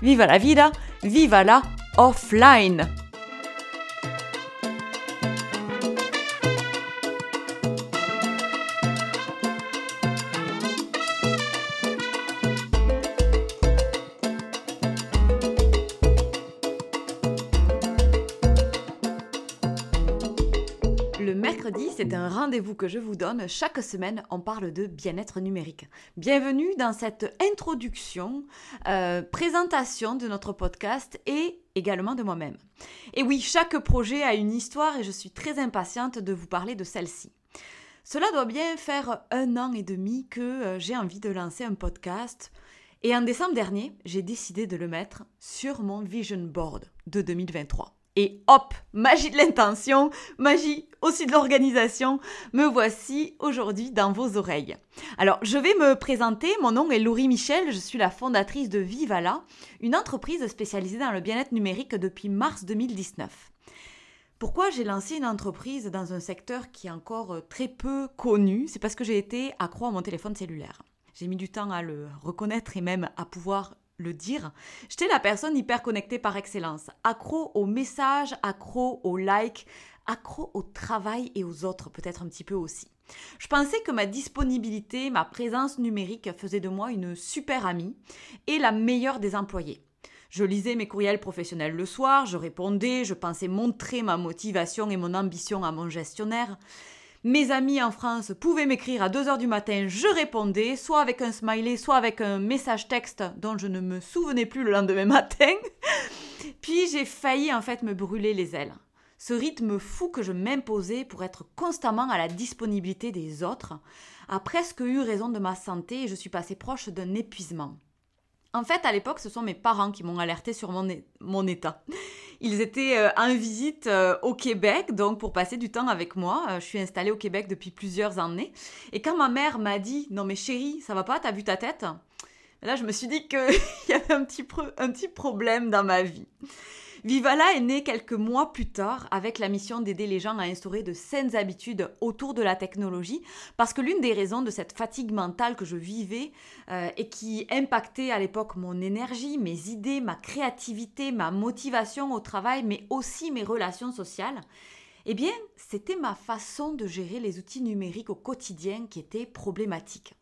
viva la vida, viva la offline. C'est un rendez-vous que je vous donne. Chaque semaine, on parle de bien-être numérique. Bienvenue dans cette introduction, euh, présentation de notre podcast et également de moi-même. Et oui, chaque projet a une histoire et je suis très impatiente de vous parler de celle-ci. Cela doit bien faire un an et demi que euh, j'ai envie de lancer un podcast. Et en décembre dernier, j'ai décidé de le mettre sur mon vision board de 2023. Et hop, magie de l'intention, magie aussi de l'organisation, me voici aujourd'hui dans vos oreilles. Alors, je vais me présenter, mon nom est Laurie Michel, je suis la fondatrice de Vivala, une entreprise spécialisée dans le bien-être numérique depuis mars 2019. Pourquoi j'ai lancé une entreprise dans un secteur qui est encore très peu connu? C'est parce que j'ai été accro à mon téléphone cellulaire. J'ai mis du temps à le reconnaître et même à pouvoir le dire, j'étais la personne hyper connectée par excellence, accro aux messages, accro aux likes, accro au travail et aux autres peut-être un petit peu aussi. Je pensais que ma disponibilité, ma présence numérique faisait de moi une super amie et la meilleure des employés. Je lisais mes courriels professionnels le soir, je répondais, je pensais montrer ma motivation et mon ambition à mon gestionnaire. Mes amis en France pouvaient m'écrire à 2h du matin, je répondais, soit avec un smiley, soit avec un message texte dont je ne me souvenais plus le lendemain matin. Puis j'ai failli en fait me brûler les ailes. Ce rythme fou que je m'imposais pour être constamment à la disponibilité des autres a presque eu raison de ma santé et je suis passée proche d'un épuisement. En fait, à l'époque, ce sont mes parents qui m'ont alerté sur mon, mon état. Ils étaient euh, en visite euh, au Québec, donc pour passer du temps avec moi. Euh, je suis installée au Québec depuis plusieurs années. Et quand ma mère m'a dit Non, mais chérie, ça va pas, t'as vu ta tête Là, je me suis dit qu'il y avait un petit, un petit problème dans ma vie. Vivala est né quelques mois plus tard avec la mission d'aider les gens à instaurer de saines habitudes autour de la technologie, parce que l'une des raisons de cette fatigue mentale que je vivais euh, et qui impactait à l'époque mon énergie, mes idées, ma créativité, ma motivation au travail, mais aussi mes relations sociales, eh bien, c'était ma façon de gérer les outils numériques au quotidien qui était problématique.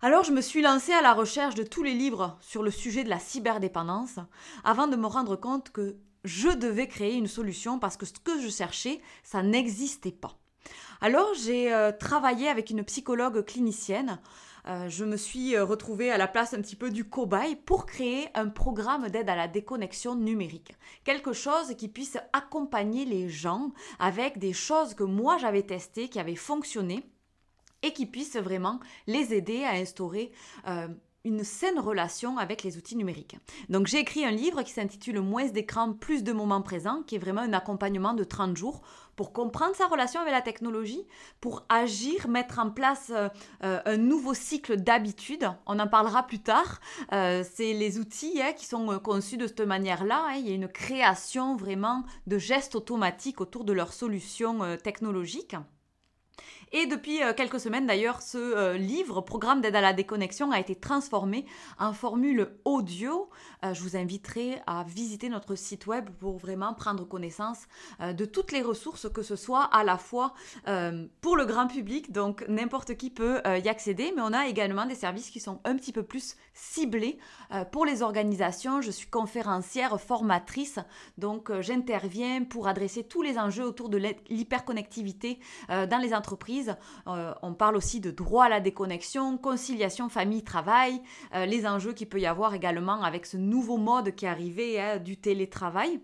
Alors je me suis lancée à la recherche de tous les livres sur le sujet de la cyberdépendance avant de me rendre compte que je devais créer une solution parce que ce que je cherchais, ça n'existait pas. Alors j'ai euh, travaillé avec une psychologue clinicienne. Euh, je me suis euh, retrouvée à la place un petit peu du cobaye pour créer un programme d'aide à la déconnexion numérique. Quelque chose qui puisse accompagner les gens avec des choses que moi j'avais testées, qui avaient fonctionné et qui puisse vraiment les aider à instaurer euh, une saine relation avec les outils numériques. Donc j'ai écrit un livre qui s'intitule Moins d'écran, plus de moments présents, qui est vraiment un accompagnement de 30 jours pour comprendre sa relation avec la technologie, pour agir, mettre en place euh, euh, un nouveau cycle d'habitudes. On en parlera plus tard. c'est les outils hein, qui sont conçus de cette manière-là. Hein. Il y a une création vraiment de gestes automatiques autour de leurs solutions technologiques. Et depuis euh, quelques semaines d'ailleurs, ce euh, livre, Programme d'aide à la déconnexion, a été transformé en formule audio. Euh, je vous inviterai à visiter notre site web pour vraiment prendre connaissance de toutes les ressources, que ce soit à la fois pour le grand public, donc n'importe qui peut y accéder, mais on a également des services qui sont un petit peu plus ciblés pour les organisations. Je suis conférencière, formatrice, donc j'interviens pour adresser tous les enjeux autour de l'hyperconnectivité dans les entreprises euh, on parle aussi de droit à la déconnexion, conciliation famille-travail, euh, les enjeux qu'il peut y avoir également avec ce nouveau mode qui est arrivé hein, du télétravail.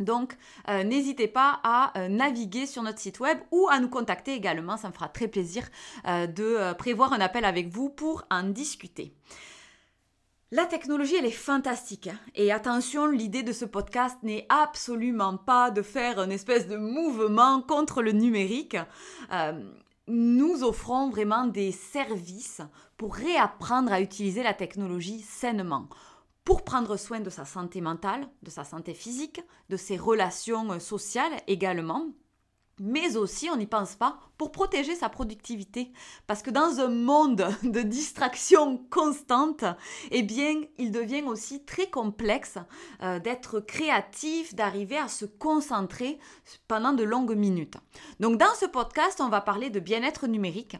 Donc, euh, n'hésitez pas à naviguer sur notre site web ou à nous contacter également. Ça me fera très plaisir de prévoir un appel avec vous pour en discuter. La technologie, elle est fantastique. hein. Et attention, l'idée de ce podcast n'est absolument pas de faire une espèce de mouvement contre le numérique. Euh, nous offrons vraiment des services pour réapprendre à utiliser la technologie sainement, pour prendre soin de sa santé mentale, de sa santé physique, de ses relations sociales également mais aussi, on n'y pense pas, pour protéger sa productivité. Parce que dans un monde de distraction constante, eh bien, il devient aussi très complexe euh, d'être créatif, d'arriver à se concentrer pendant de longues minutes. Donc, dans ce podcast, on va parler de bien-être numérique.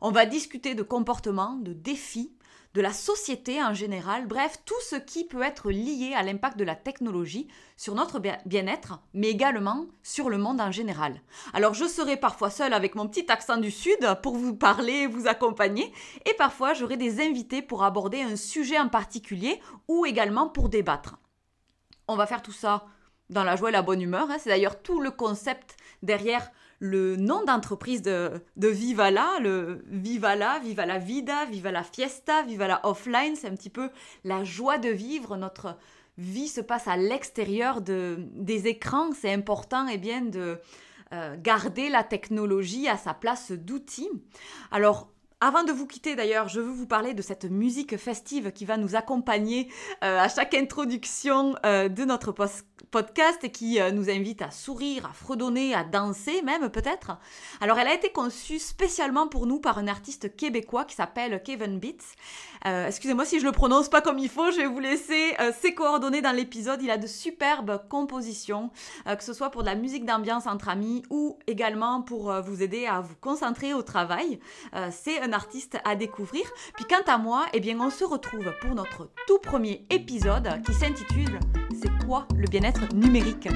On va discuter de comportements, de défis, de la société en général, bref, tout ce qui peut être lié à l'impact de la technologie sur notre bien-être, mais également sur le monde en général. Alors je serai parfois seule avec mon petit accent du sud pour vous parler, vous accompagner, et parfois j'aurai des invités pour aborder un sujet en particulier ou également pour débattre. On va faire tout ça dans la joie et la bonne humeur, hein. c'est d'ailleurs tout le concept derrière le nom d'entreprise de, de Vivala, le Vivala, Viva la Vida, Viva la Fiesta, Viva la Offline, c'est un petit peu la joie de vivre, notre vie se passe à l'extérieur de, des écrans, c'est important eh bien, de euh, garder la technologie à sa place d'outil. Alors, avant de vous quitter d'ailleurs, je veux vous parler de cette musique festive qui va nous accompagner euh, à chaque introduction euh, de notre post podcast qui euh, nous invite à sourire, à fredonner, à danser même peut-être. Alors elle a été conçue spécialement pour nous par un artiste québécois qui s'appelle Kevin Beats. Euh, Excusez-moi si je le prononce pas comme il faut, je vais vous laisser euh, ses coordonnées dans l'épisode. Il a de superbes compositions, que ce soit pour de la musique d'ambiance entre amis ou également pour vous aider à vous concentrer au travail. C'est un artiste à découvrir. Puis quant à moi, eh bien on se retrouve pour notre tout premier épisode qui s'intitule C'est le bien-être numérique